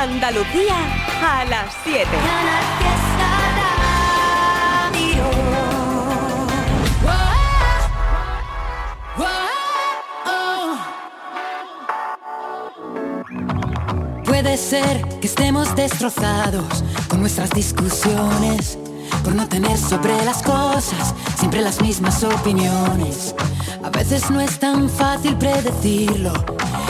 Andalucía a las 7. Puede ser que estemos destrozados con nuestras discusiones, por no tener sobre las cosas siempre las mismas opiniones. A veces no es tan fácil predecirlo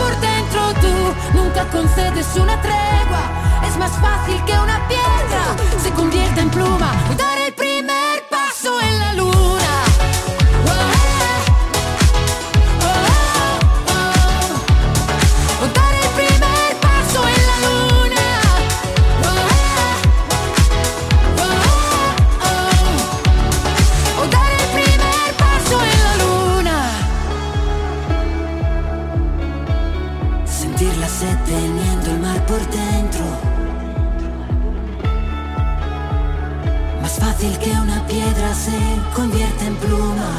por dentro. Tú nunca concedes una tregua, es más fácil que una piedra se convierta en pluma. Fácil que una piedra se convierte en pluma.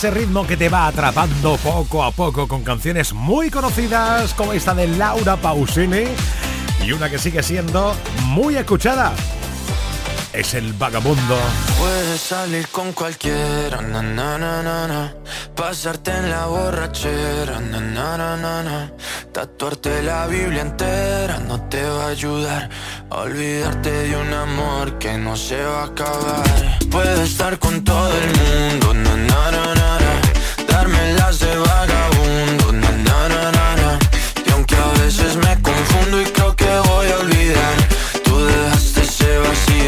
Ese ritmo que te va atrapando poco a poco con canciones muy conocidas como esta de Laura Pausini y una que sigue siendo muy escuchada. Es el vagabundo. Puedes salir con cualquiera, na, na, na, pasarte en la borrachera, tatuarte la Biblia entera no te va a ayudar olvidarte de un amor que no se va a acabar. Puedes estar con todo el mundo, darme las de vagabundo, y aunque a veces me confundo y creo que voy a olvidar,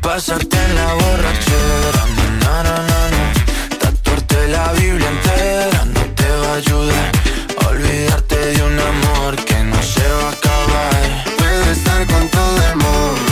Pasarte en la borrachera, na, na, na, na, Tatuarte la Biblia entera no te va a ayudar. Olvidarte de un amor que no se va a acabar. Puedo estar con todo el mundo,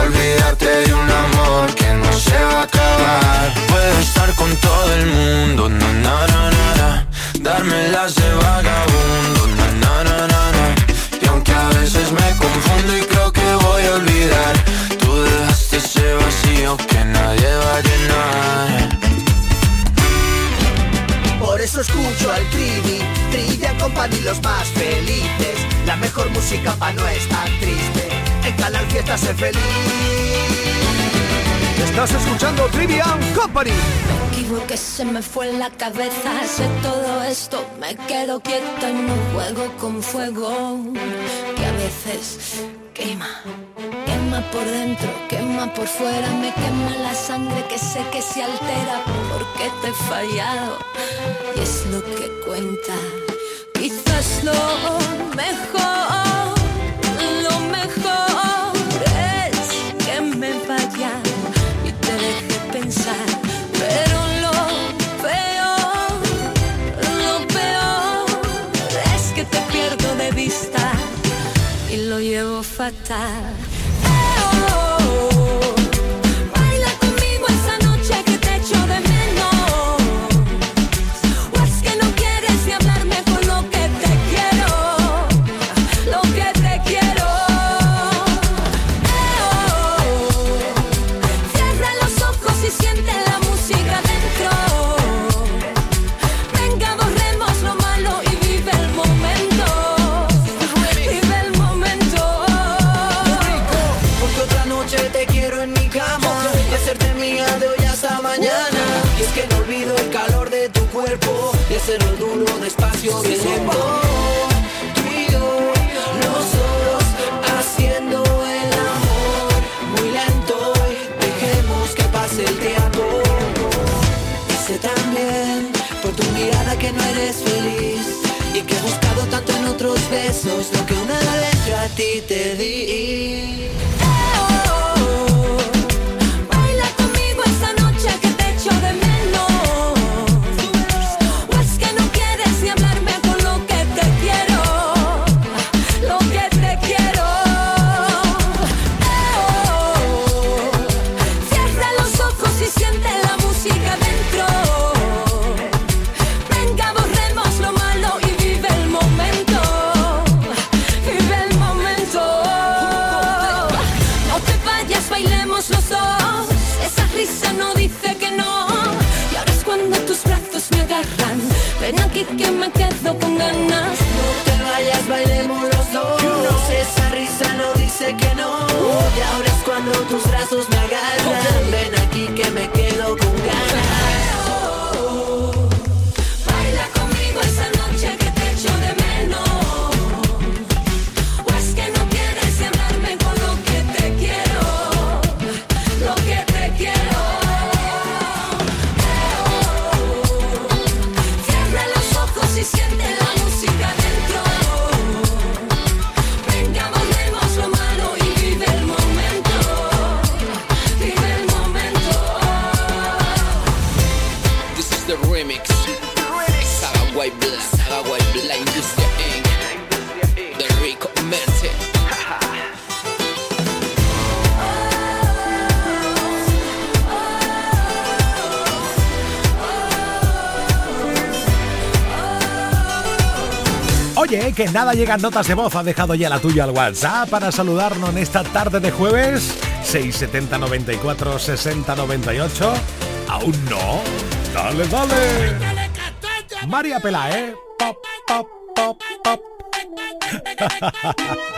Olvidarte de un amor que no se va a acabar. Puedo estar con todo el mundo, na na na na, darme las de vagabundo, na na na. Y aunque a veces me confundo y creo que voy a olvidar, tú dejaste ese vacío que nadie va a llenar. Por eso escucho al Trivi, Trivia Company los más felices. La mejor música pa' no estar triste. En Canal Fiesta sé feliz. Estás escuchando Trivian Company. Me equivoqué, se me fue la cabeza. Sé todo esto, me quedo quieta y no juego con fuego. Que a veces quema, quema por dentro, quema por fuera. Me quema la sangre que sé que se altera porque te he fallado. Y es lo que cuenta. Quizás lo mejor, fatal. Despacio, tus brazos me que nada llegan notas de voz, ha dejado ya la tuya al WhatsApp para saludarnos en esta tarde de jueves 670 94 60 98. ¿Aún no? Dale, dale. María Pelae. Pop, pop, pop, pop.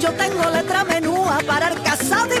Yo tengo letra menúa para el casado y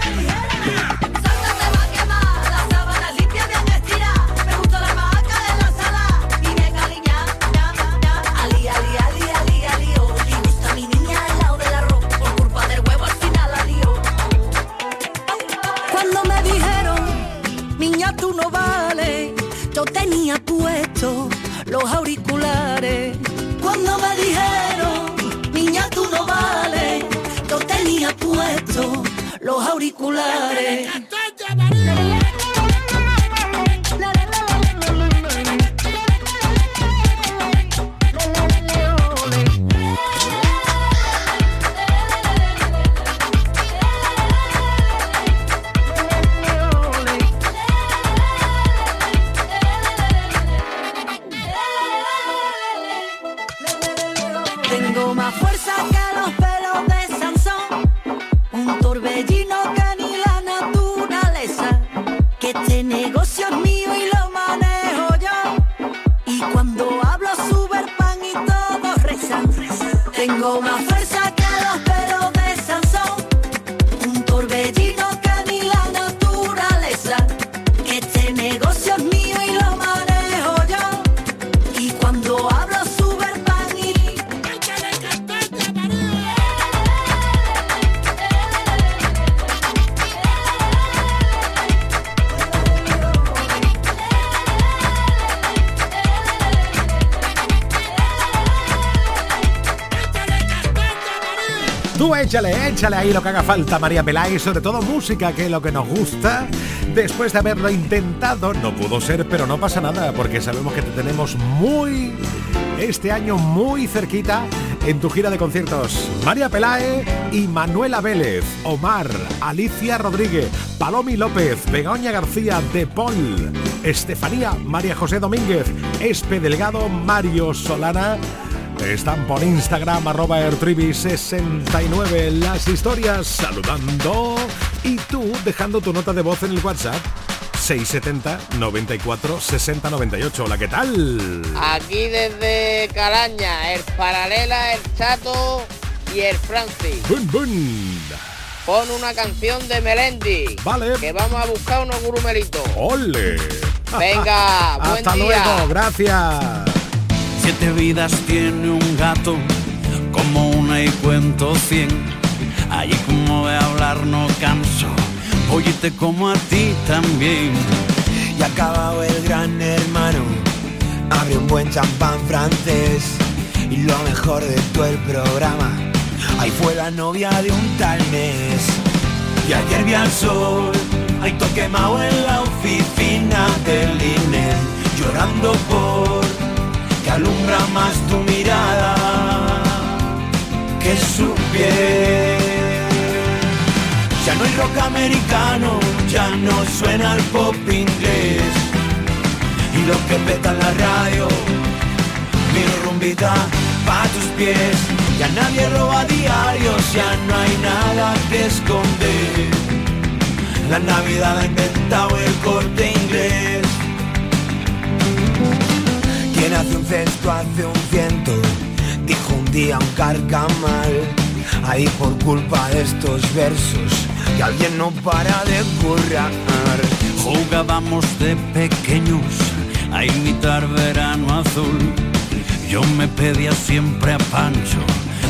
los échale, échale ahí lo que haga falta, María Pelay, sobre todo música, que es lo que nos gusta. Después de haberlo intentado, no pudo ser, pero no pasa nada, porque sabemos que te tenemos muy, este año muy cerquita en tu gira de conciertos. María Pelae y Manuela Vélez, Omar, Alicia Rodríguez, Palomi López, Begoña García, De Paul, Estefanía, María José Domínguez, Espe Delgado, Mario Solana. Están por Instagram, arroba airtribi69 las historias saludando y tú dejando tu nota de voz en el WhatsApp. 670 94 60 98. Hola, ¿qué tal? Aquí desde Calaña, el Paralela, el Chato y el Francis. ¡Bun, bun! Pon una canción de Melendi. Vale. Que vamos a buscar unos grumelitos. ¡Ole! Venga, buen Hasta luego, gracias. Siete vidas tiene un gato, como una y cuento cien. Allí como de hablar no canso, te como a ti también. Y acabado el gran hermano, abre un buen champán francés. Y lo mejor de todo el programa, ahí fue la novia de un tal mes. Y ayer vi al sol, ahí toque quemado en la oficina del INE, llorando por alumbra más tu mirada que su piel. Ya no hay rock americano, ya no suena el pop inglés. Y lo que peta en la radio, mi rumbita pa' tus pies. Ya nadie roba diarios, ya no hay nada que esconder. La Navidad ha inventado el corte inglés. Quien hace un cesto hace un ciento, dijo un día un carcamal. Ahí por culpa de estos versos, que alguien no para de currar. Jugábamos de pequeños a imitar verano azul. Yo me pedía siempre a Pancho,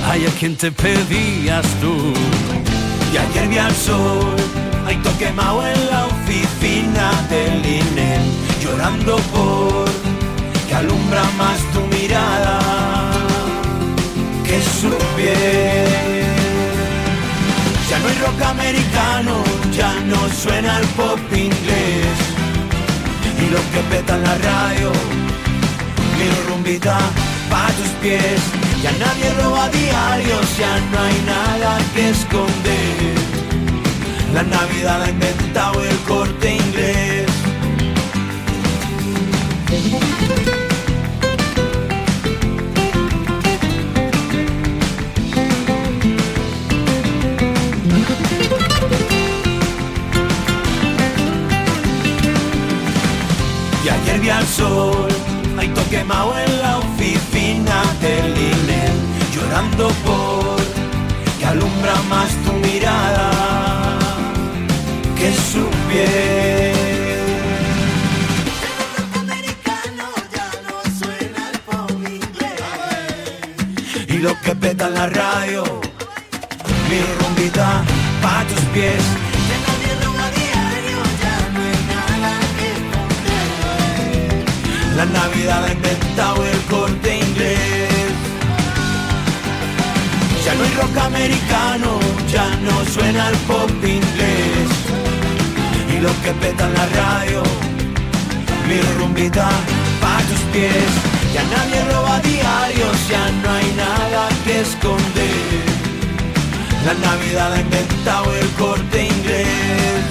ay, ¿a quién te pedías tú? Y ayer vi al sol, ahí todo quemado en la oficina del INE, llorando por alumbra más tu mirada que su piel. Ya no hay rock americano, ya no suena el pop inglés. Y lo que peta en la radio, mi rumbita pa' tus pies. Ya nadie roba diarios, ya no hay nada que esconder. La Navidad ha inventado el corte inglés. Sol, ahí todo quemado en la oficina del INE, llorando por que alumbra más tu mirada que su piel. Lo que peta en la radio, mi rumbita pa' tus pies. La Navidad ha inventado el corte inglés. Ya no hay rock americano, ya no suena el pop inglés. Y lo que peta en la radio, mi rumbita pa' tus pies. Ya nadie roba diarios, ya no hay nada que esconder. La Navidad ha inventado el corte inglés.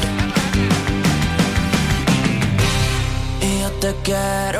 Y yo te quiero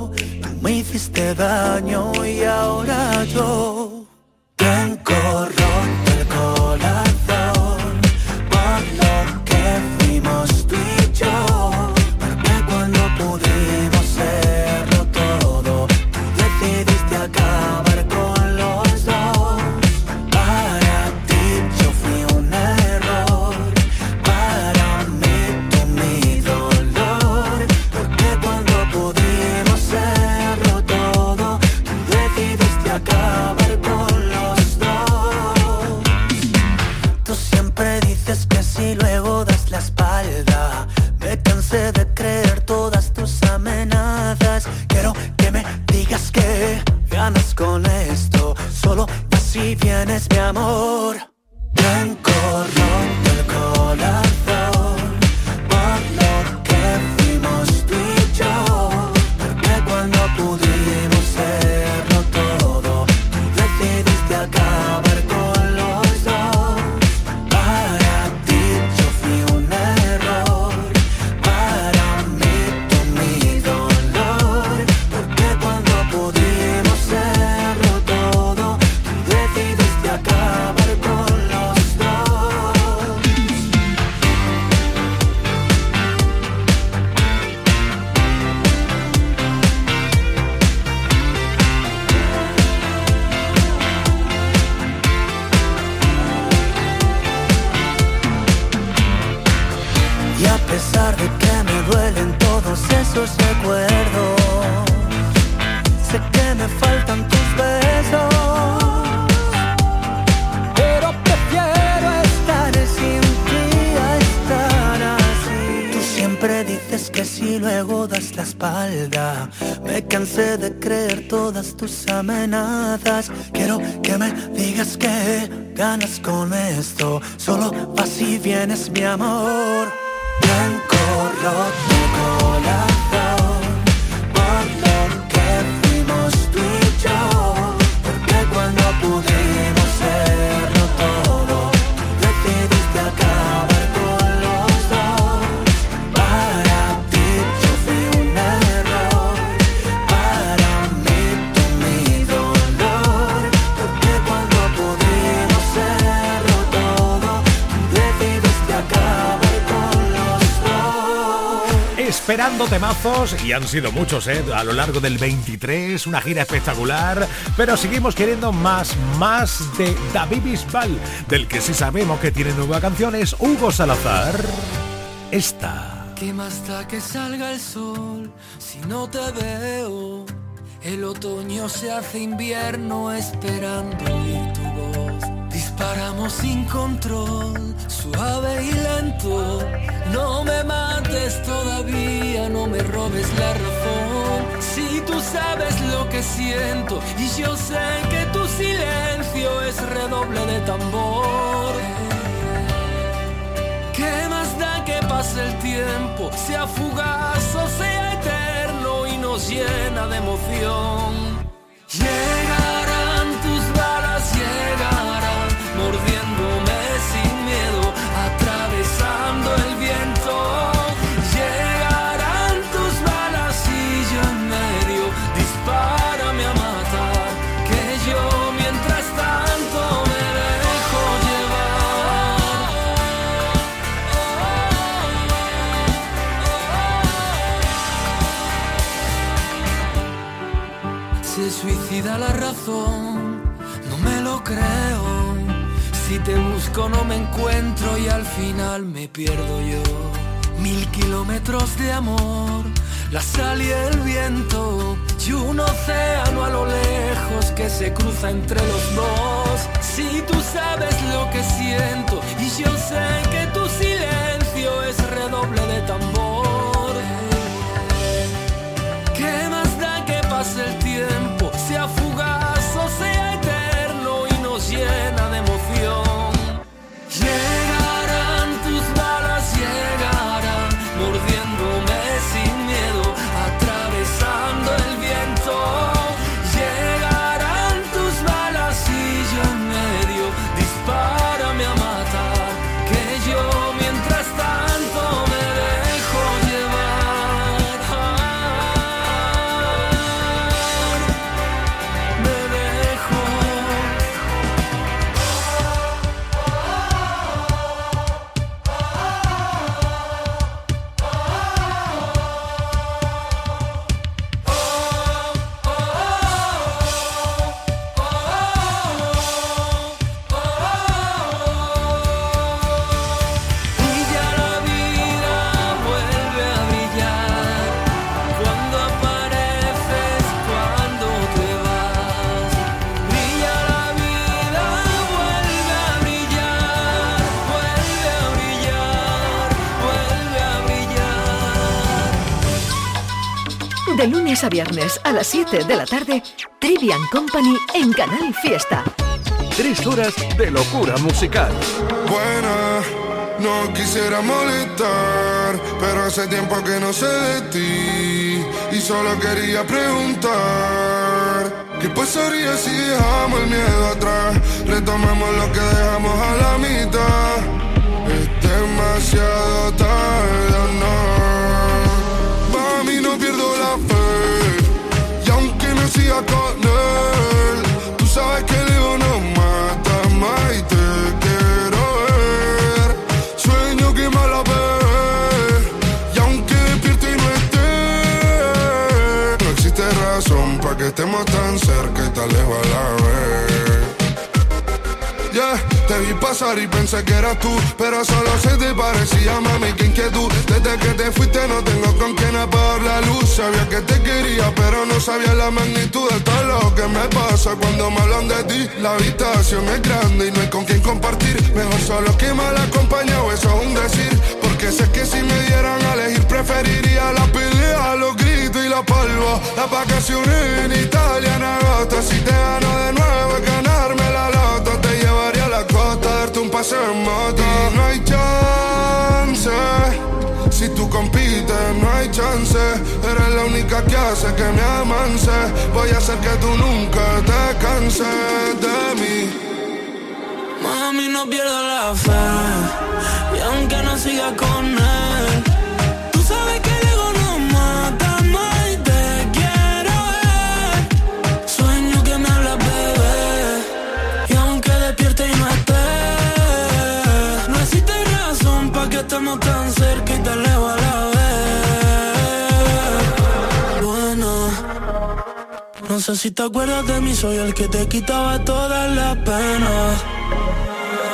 Me hiciste daño y ahora yo Esperando temazos, y han sido muchos ¿eh? a lo largo del 23, una gira espectacular, pero seguimos queriendo más, más de David Bisbal, del que sí sabemos que tiene nueva canción, es Hugo Salazar. Esta. ¿Qué más que salga el sol si no te veo? El otoño se hace invierno esperando Disparamos sin control, suave y lento. No me mates todavía, no me robes la razón. Si tú sabes lo que siento y yo sé que tu silencio es redoble de tambor. ¿Qué más da que pase el tiempo, sea fugaz o sea eterno y nos llena de emoción? Llegarán la razón, no me lo creo. Si te busco no me encuentro y al final me pierdo yo. Mil kilómetros de amor, la sal y el viento y un océano a lo lejos que se cruza entre los dos. Si tú sabes lo que siento y yo sé que tu silencio es redoble de tambor. Lunes a viernes a las 7 de la tarde, Trivian Company en Canal Fiesta. Tres horas de locura musical. Buena, no quisiera molestar, pero hace tiempo que no sé de ti y solo quería preguntar. ¿Qué pasaría si dejamos el miedo atrás? Retomamos lo que dejamos a que tan cerca y tan lejos a la vez. Yeah, Te vi pasar y pensé que eras tú, pero solo se te parecía, mami, qué inquietud. Desde que te fuiste no tengo con quién apagar la luz. Sabía que te quería, pero no sabía la magnitud de todo lo que me pasa cuando me hablan de ti. La habitación es grande y no hay con quién compartir. Mejor solo que mal acompañado, eso es un decir. Porque sé que si me dieran a elegir, preferiría la pelea, los gritos y la polvo. Las vacaciones en Italia en agosto. Si te gano de nuevo, es ganarme la loto. Te llevaría a la costa, darte un paseo en moto. No hay chance. Si tú compites, no hay chance. Eres la única que hace que me amance. Voy a hacer que tú nunca te canses de mí. Mami, no pierdo la fe. Y aunque no siga con él, tú sabes que el ego no mata más y te quiero ver. Sueño que me hablas, bebé. Y aunque despierte y no esté, no existe razón para que estemos tan cerca y tan lejos a la vez. Bueno. No sé si te acuerdas de mí, soy el que te quitaba todas las penas.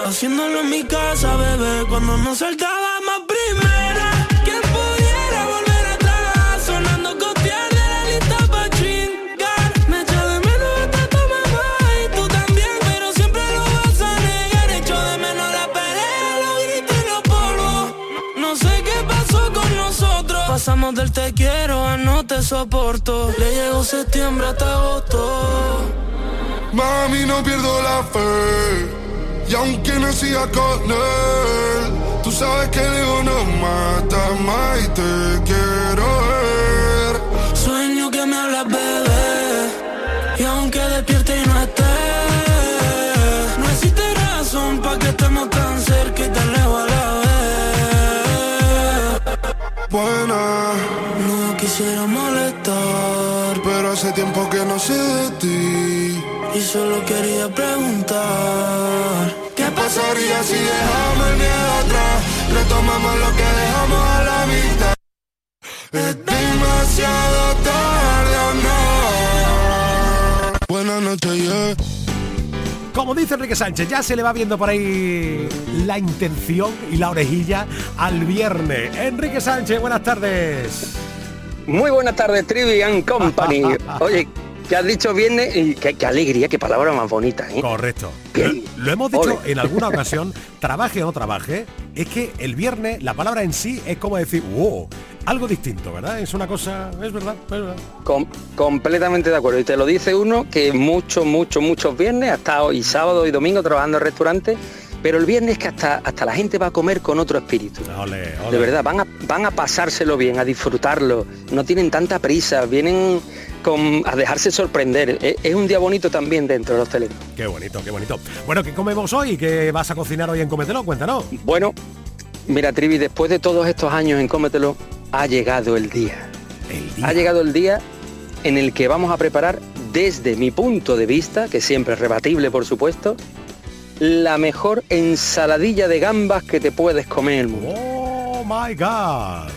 Haciéndolo en mi casa, bebé, cuando nos saltaba más primera. ¿Quién pudiera volver atrás? Sonando copiar de la lista pa' chingar. Me echo de menos hasta tu mamá y tú también, pero siempre lo vas a negar. Echo de menos la pelea, los gritos y los polvos. No sé qué pasó con nosotros. Pasamos del te quiero a no te soporto. Le llegó septiembre hasta agosto. Mami, no pierdo la fe. Y aunque no siga con él, tú sabes que ego no mata más y te quiero ver. Sueño que me hablas, bebé. Y aunque despierte y no esté, no existe razón para que estemos tan cerca y tan lejos a la vez. Buena, No quisiera molestar, pero hace tiempo que no sé de ti. Y solo quería preguntar. ¿Qué pasaría si dejamos el miedo atrás? Retomamos lo que dejamos a la mitad. Es demasiado tarde o no. Buenas noches, yeah. Como dice Enrique Sánchez, ya se le va viendo por ahí la intención y la orejilla al viernes. Enrique Sánchez, buenas tardes. Muy buenas tardes, Trivian Company. Oye, que has dicho viernes y qué, qué alegría, qué palabra más bonita, ¿eh? Correcto. Lo hemos dicho Ole. en alguna ocasión, trabaje o no trabaje, es que el viernes la palabra en sí es como decir, wow, algo distinto, ¿verdad? Es una cosa, es verdad, es verdad. Com- completamente de acuerdo. Y te lo dice uno que muchos, muchos, muchos viernes, hasta hoy sábado y domingo trabajando en restaurantes, pero el viernes que hasta, hasta la gente va a comer con otro espíritu. Ole, ole. De verdad, van a, van a pasárselo bien, a disfrutarlo. No tienen tanta prisa, vienen con, a dejarse sorprender. Es, es un día bonito también dentro de los hostelería. Qué bonito, qué bonito. Bueno, ¿qué comemos hoy? ¿Qué vas a cocinar hoy en Cometelo? Cuéntanos. Bueno, mira, Trivi, después de todos estos años en Cómetelo, ha llegado el día. Ha llegado el día en el que vamos a preparar, desde mi punto de vista, que siempre es rebatible, por supuesto, la mejor ensaladilla de gambas que te puedes comer el mundo. Oh my God.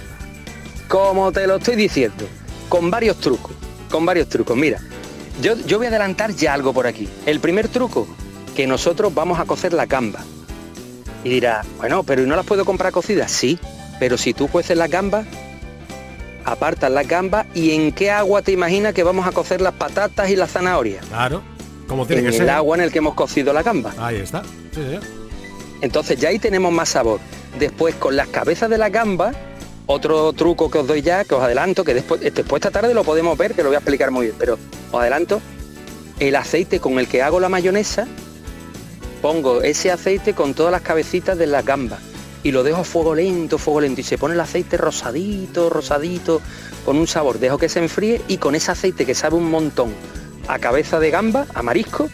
Como te lo estoy diciendo, con varios trucos, con varios trucos. Mira, yo, yo voy a adelantar ya algo por aquí. El primer truco, que nosotros vamos a cocer la gamba. Y dirá, bueno, pero ¿y no las puedo comprar cocidas? Sí, pero si tú cueces las gambas, apartas las gambas y en qué agua te imaginas que vamos a cocer las patatas y las zanahorias. Claro, como tiene En que el ser. agua en el que hemos cocido la gamba. Ahí está. Sí, sí. Entonces ya ahí tenemos más sabor. Después con las cabezas de la gamba, otro truco que os doy ya, que os adelanto, que después, después esta tarde lo podemos ver, que lo voy a explicar muy bien, pero os adelanto, el aceite con el que hago la mayonesa, pongo ese aceite con todas las cabecitas de la gamba y lo dejo a fuego lento, fuego lento y se pone el aceite rosadito, rosadito, con un sabor, dejo que se enfríe y con ese aceite que sabe un montón a cabeza de gamba, a marisco,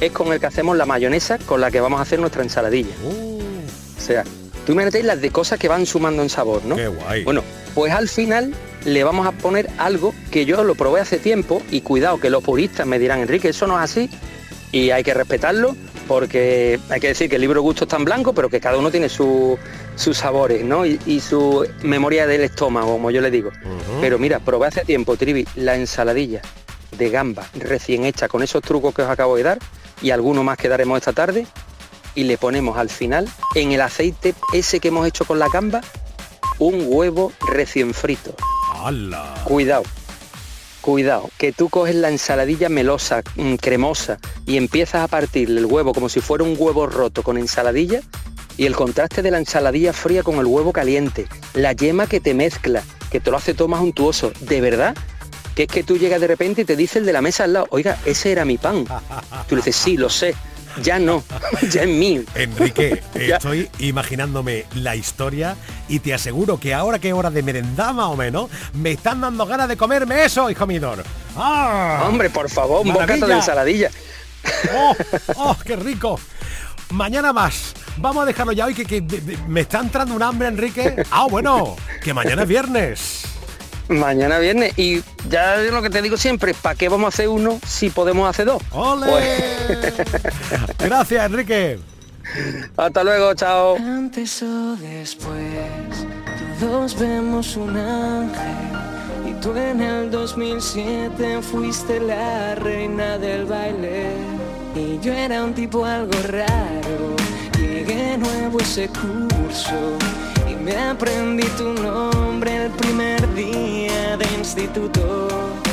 es con el que hacemos la mayonesa con la que vamos a hacer nuestra ensaladilla. O sea, tú imagínate las de cosas que van sumando en sabor, ¿no? Qué guay. Bueno, pues al final le vamos a poner algo que yo lo probé hace tiempo y cuidado que los puristas me dirán, Enrique, eso no es así y hay que respetarlo porque hay que decir que el libro de gusto está en blanco, pero que cada uno tiene su- sus sabores, ¿no? Y, y su memoria del estómago, como yo le digo. Pero mira, probé hace tiempo, Trivi, la ensaladilla de gamba recién hecha con esos trucos que os acabo de dar y alguno más que daremos esta tarde y le ponemos al final, en el aceite ese que hemos hecho con la gamba, un huevo recién frito. ¡Hala! Cuidado. Cuidado, que tú coges la ensaladilla melosa, mm, cremosa, y empiezas a partir el huevo como si fuera un huevo roto con ensaladilla, y el contraste de la ensaladilla fría con el huevo caliente, la yema que te mezcla, que te lo hace todo más untuoso, de verdad, que es que tú llegas de repente y te dice el de la mesa al lado, oiga, ese era mi pan. Tú le dices, sí, lo sé, ya no, ya es mío. Enrique, estoy imaginándome la historia y te aseguro que ahora que es hora de merendar más o menos, me están dando ganas de comerme eso, hijo mío. ¡Ah! Hombre, por favor, un Maravilla. bocata de ensaladilla. ¡Oh, oh, qué rico! Mañana más. Vamos a dejarlo ya hoy que, que me está entrando un hambre, Enrique. Ah, bueno, que mañana es viernes. Mañana viernes y ya es lo que te digo siempre, ¿para qué vamos a hacer uno si podemos hacer dos? ¡Ole! Pues- Gracias, Enrique. Hasta luego, chao. Antes o después, todos vemos un ángel. Y tú en el 2007 fuiste la reina del baile. Y yo era un tipo algo raro. Llegué nuevo ese curso. Y me aprendí tu nombre el primer día de instituto.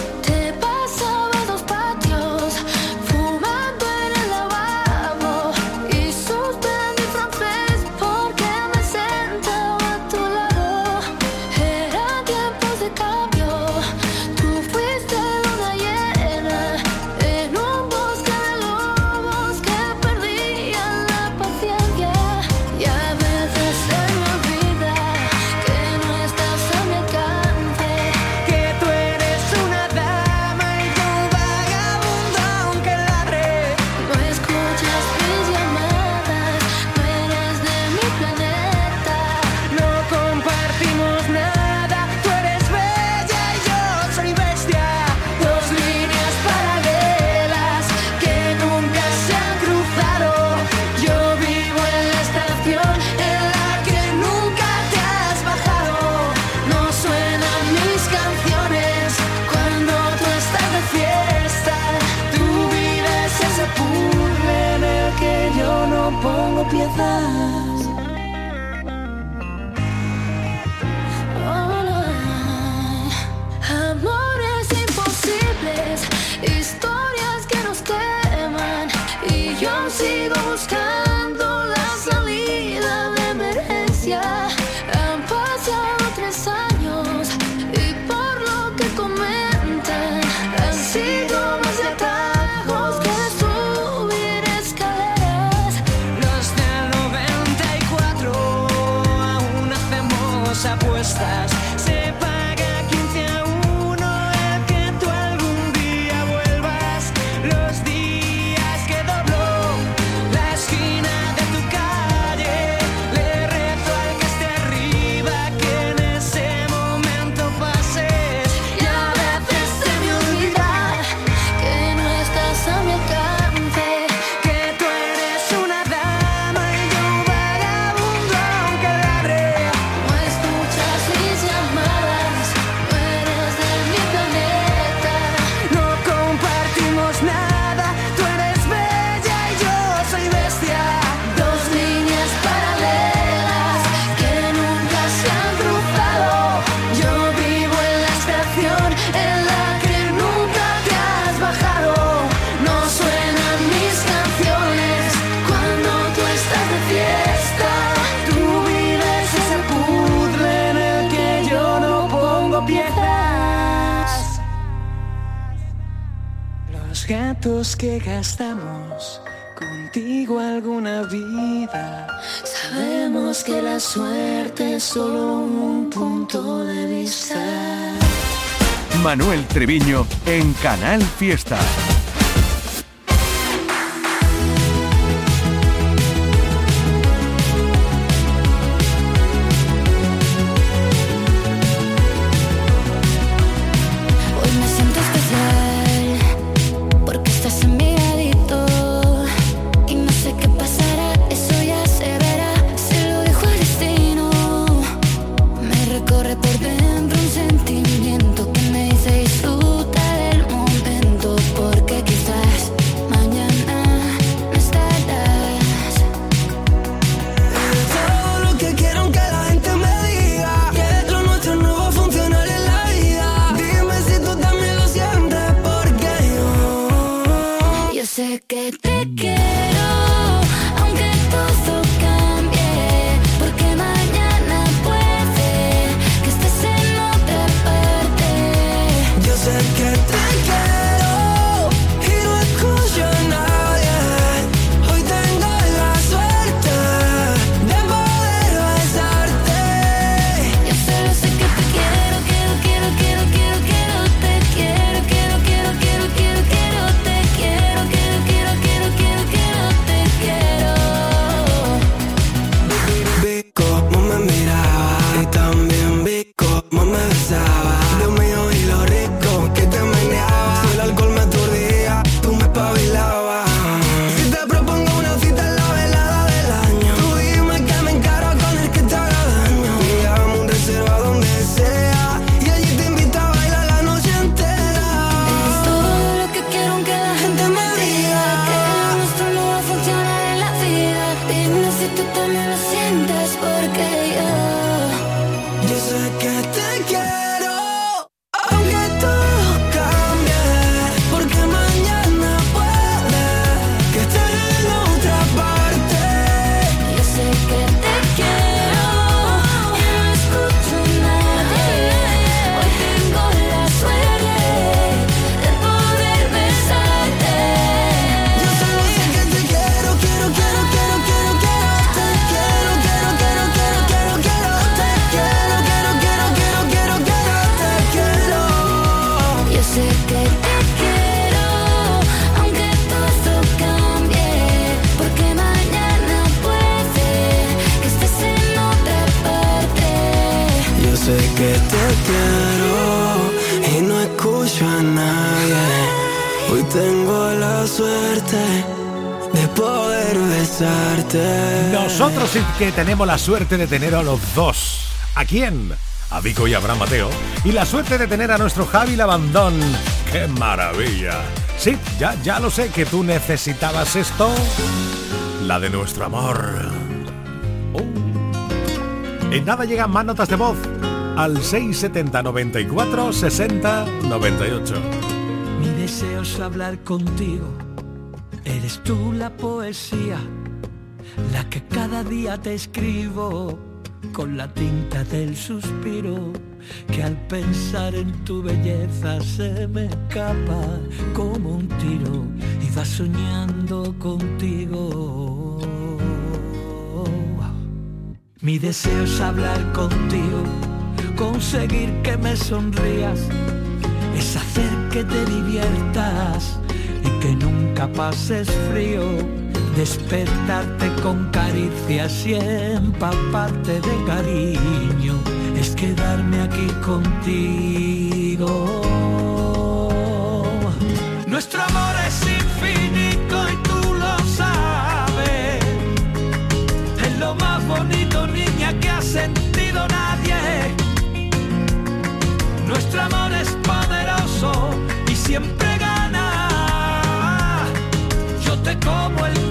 Gatos que gastamos contigo alguna vida. Sabemos que la suerte es solo un punto de vista. Manuel Treviño en Canal Fiesta. Que tenemos la suerte de tener a los dos. ¿A quién? A Vico y Abraham Mateo. Y la suerte de tener a nuestro Javi Labandón. ¡Qué maravilla! Sí, ya, ya lo sé que tú necesitabas esto. La de nuestro amor. Oh. En nada llegan más notas de voz al 670 94 60 98. Mi deseo es hablar contigo. Eres tú la poesía la que cada día te escribo con la tinta del suspiro, que al pensar en tu belleza se me escapa como un tiro y va soñando contigo. Mi deseo es hablar contigo, conseguir que me sonrías, es hacer que te diviertas y que nunca pases frío despertarte con caricias y empaparte de cariño, es quedarme aquí contigo. Nuestro amor es infinito y tú lo sabes. Es lo más bonito, niña, que ha sentido nadie. Nuestro amor es poderoso y siempre gana. Yo te como el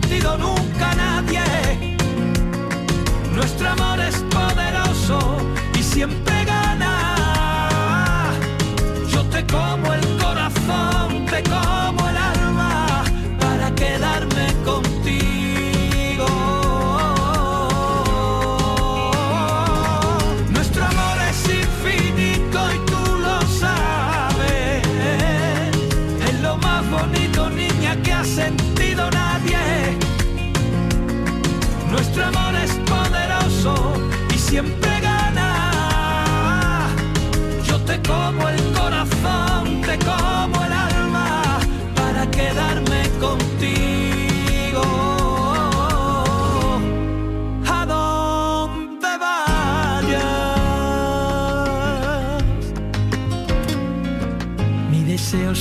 sentido nunca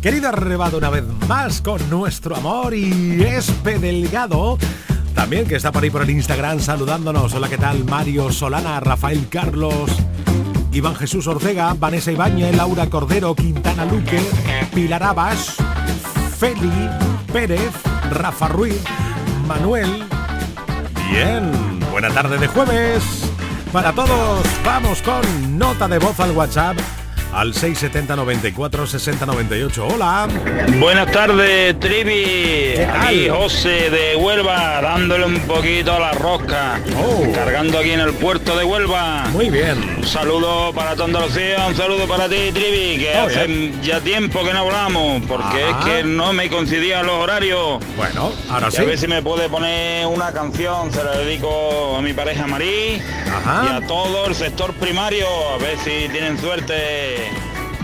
Querido arrebato una vez más con nuestro amor y Espe Delgado. También que está por ahí por el Instagram saludándonos. Hola, ¿qué tal? Mario Solana, Rafael Carlos, Iván Jesús Ortega, Vanessa Ibañez, Laura Cordero, Quintana Luque, Pilar Abas, Feli, Pérez, Rafa Ruiz, Manuel. Bien, buena tarde de jueves. Para todos, vamos con nota de voz al WhatsApp al 670 94 60 98. Hola. Buenas tardes, Trivi. Aquí José de Huelva, dándole un poquito a la rosca. Cargando aquí en el puerto de Huelva. Muy bien. Saludo para toda Andalucía, un saludo para ti, Trivi, que hace ya tiempo que no hablamos, porque es que no me coincidían los horarios. Bueno, ahora Y sí. A ver si me puede poner una canción, se la dedico a mi pareja Marí y a todo el sector primario, a ver si tienen suerte.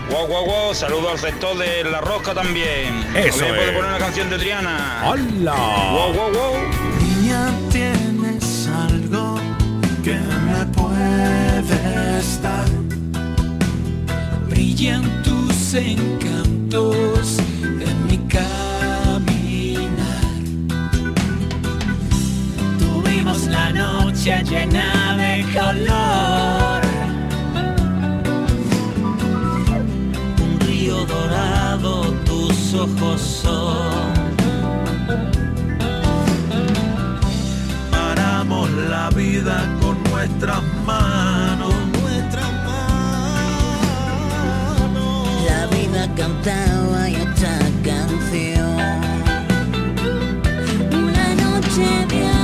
Guau, guau, guau, saludo al sector de La Rosca también. Eso ¿Me puede es. poner una canción de Triana? ¡Hola! Guau, guau, guau. Niña, tienes algo que me puedes dar. Tus encantos en mi caminar. Tuvimos la noche llena de color. Un río dorado, tus ojos son. Paramos la vida con nuestras manos. Cantaba esta canción. Una noche de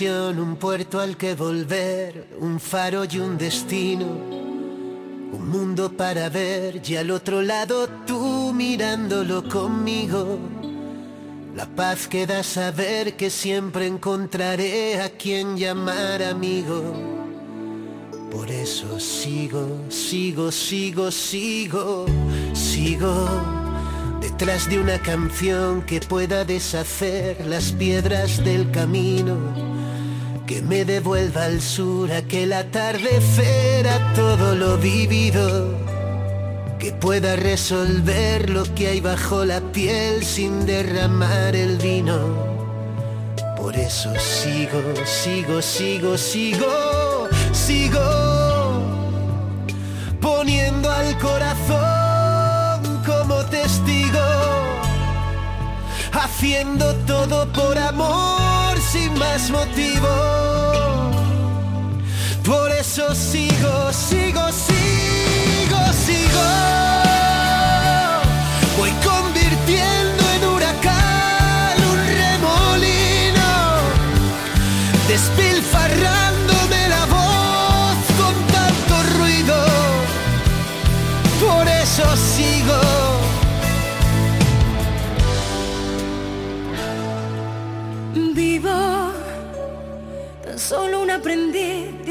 un puerto al que volver, un faro y un destino, un mundo para ver y al otro lado tú mirándolo conmigo. La paz que da saber que siempre encontraré a quien llamar amigo. Por eso sigo, sigo, sigo, sigo, sigo detrás de una canción que pueda deshacer las piedras del camino, que me devuelva al sur aquel atardecer a todo lo vivido, que pueda resolver lo que hay bajo la piel sin derramar el vino. Por eso sigo, sigo, sigo, sigo, sigo poniendo al corazón como testigo, haciendo todo por amor sin más motivo. Por eso sigo, sigo, sigo, sigo.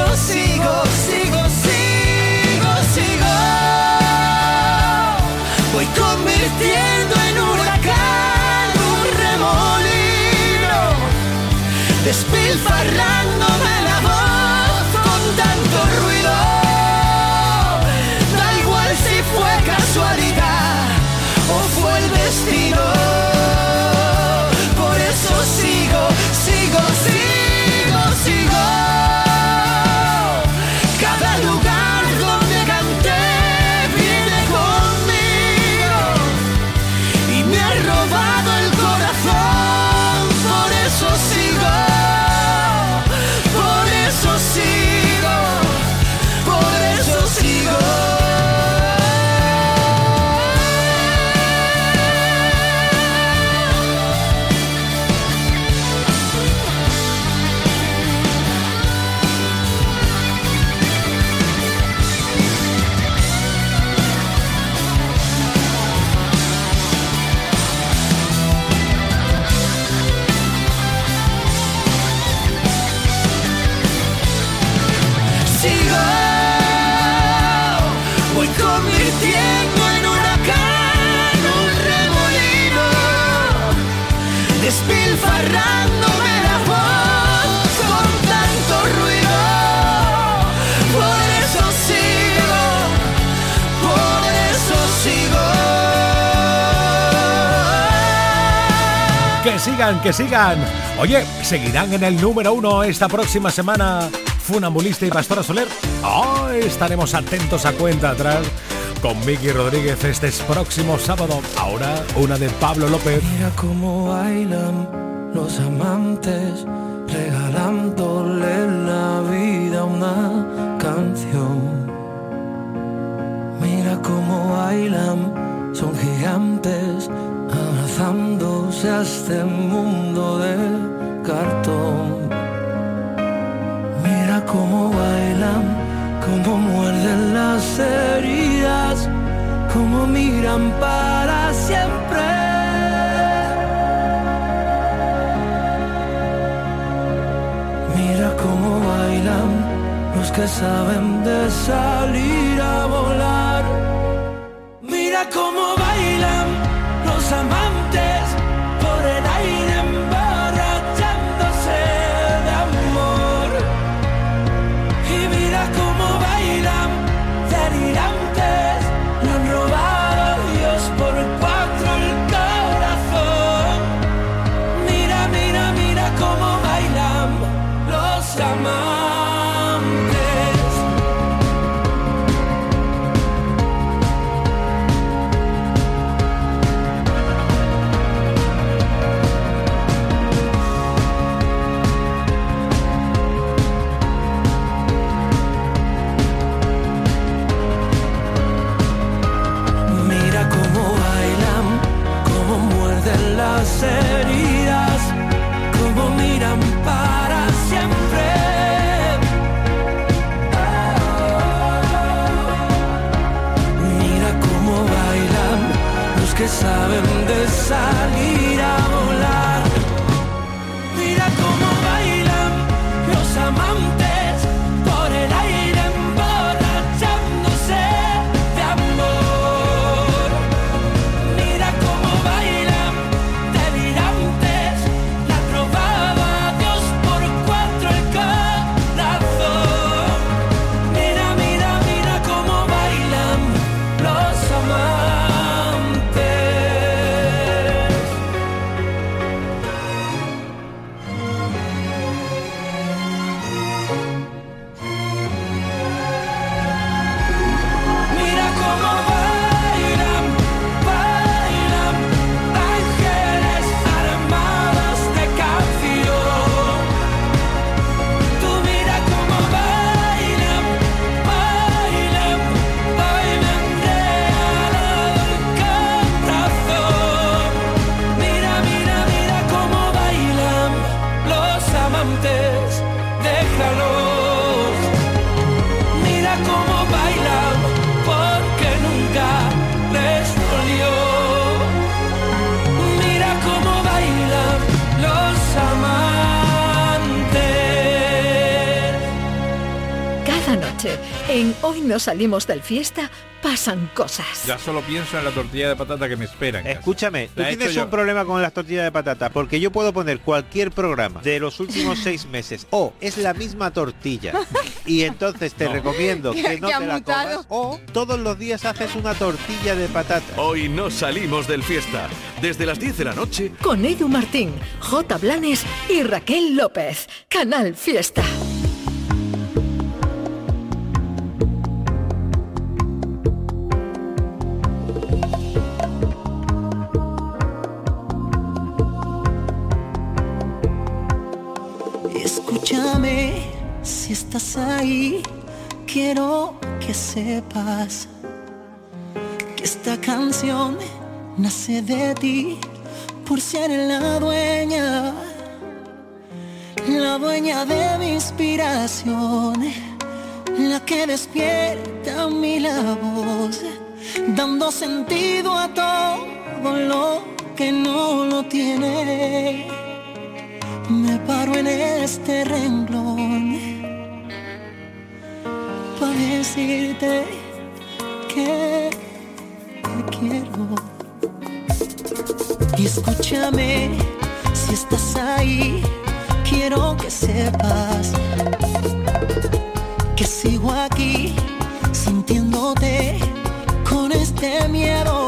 Eso sigo, sigo, sigo, sigo. Voy convirtiendo en huracán un remolino, despilfarrándome sigan, que sigan. Oye, ¿seguirán en el número uno esta próxima semana Funambulista y Pastora Soler? Oh, estaremos atentos a cuenta atrás con Vicky Rodríguez este próximo sábado. Ahora una de Pablo López. Mira cómo bailan los amantes, regalándole la vida a una canción. Mira cómo bailan, son gigantes, a este mundo de cartón. Mira cómo bailan, cómo muerden las heridas, cómo miran para siempre. Mira cómo bailan los que saben de salir a volar. Saben de salir Salimos del fiesta pasan cosas. Ya solo pienso en la tortilla de patata que me esperan. Escúchame, tú tienes un yo. problema con las tortillas de patata, porque yo puedo poner cualquier programa de los últimos seis meses, o es la misma tortilla, y entonces te No. recomiendo que no te la mutado. comas, o todos los días haces una tortilla de patata. Hoy no salimos del fiesta. Desde las 10 de la noche Con Edu Martín, J. Blanes y Raquel López. Canal Fiesta. Estás ahí, quiero que sepas que esta canción nace de ti por ser la dueña, la dueña de mi inspiración, la que despierta mi la voz, dando sentido a todo lo que no lo tiene. Me paro en este renglón decirte que te quiero. Y escúchame, si estás ahí, quiero que sepas que sigo aquí sintiéndote con este miedo.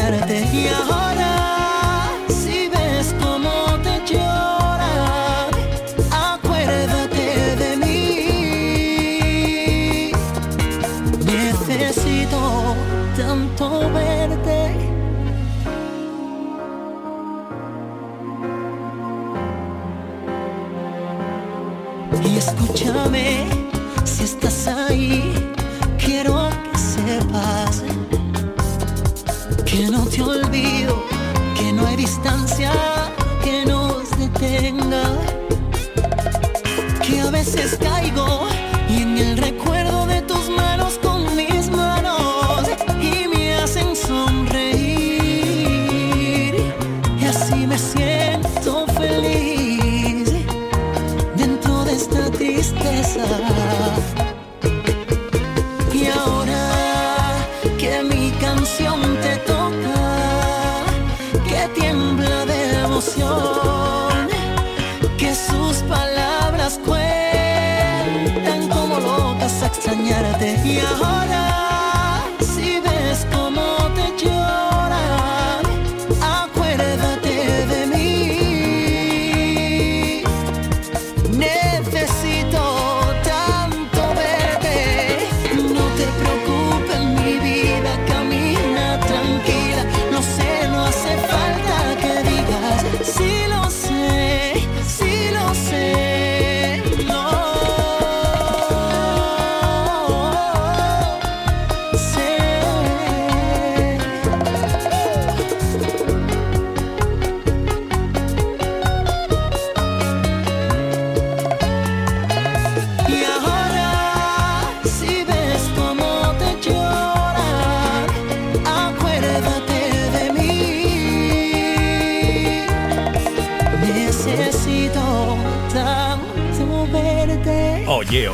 Extrañarte. Y ahora, distancia que nos detenga, que a veces caigo y en el recuerdo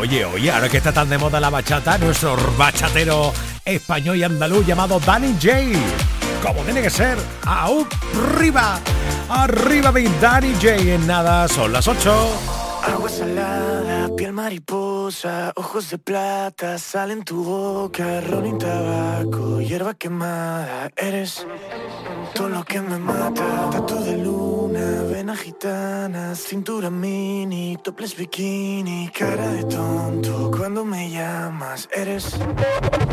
Oye, oye, ahora que está tan de moda la bachata, nuestro bachatero español y andaluz llamado Danny J. Como tiene que ser, arriba, arriba mi Danny J. En nada, son las 8. Agua salada, piel mariposa, ojos de plata, sal en tu boca, ron y tabaco, hierba quemada, eres todo lo que me mata, tatu de luna, vena gitana, cintura mini, topless bikini, cara de tonto, cuando me llamas, eres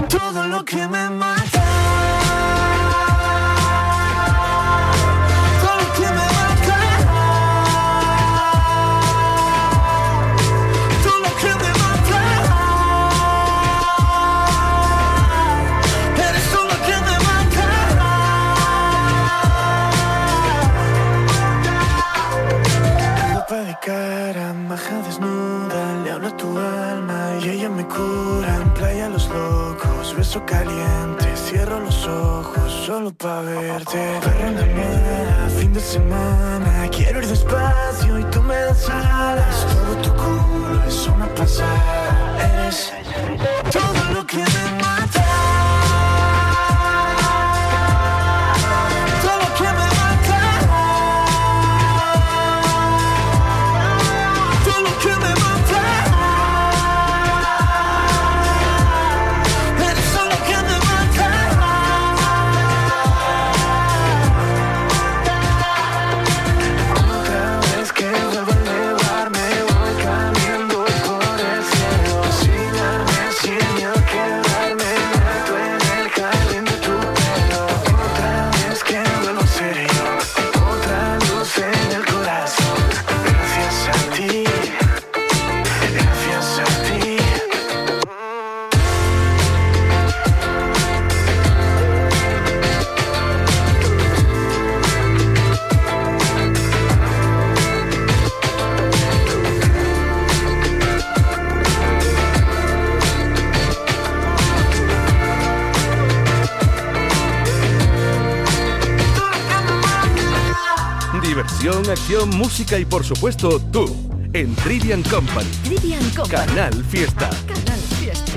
todo lo que me mata. Todo lo que me mata. habla tu alma y ella me cura. En playa los locos, beso caliente. Cierro los ojos solo pa' verte. Perro en la mañana, fin de semana. Quiero ir despacio y tú me das alas. Todo tu culo es una pasada. Eres todo lo que Diversión, música y por supuesto tú en Trivian Company. Trivian Company. Canal Fiesta. Canal Fiesta.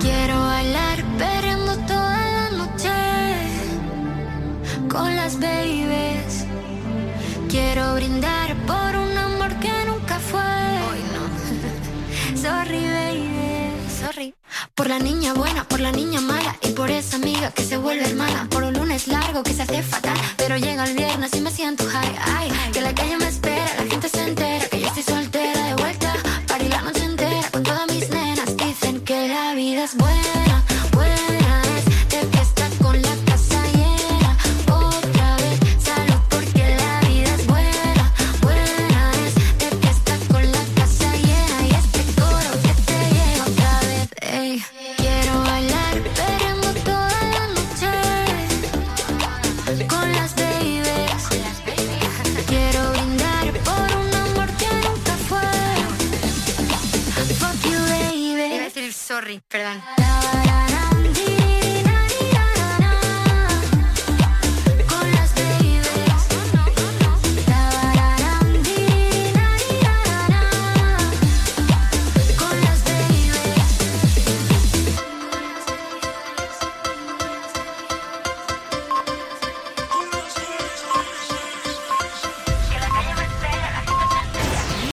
Quiero bailar perreando toda la noche con las babies. Quiero brindar por un amor que nunca fue. Hoy no. Sorry, baby. Sorry. Por la niña buena, por la niña mala y por esa amiga que se vuelve hermana. Largo que se hace fatal,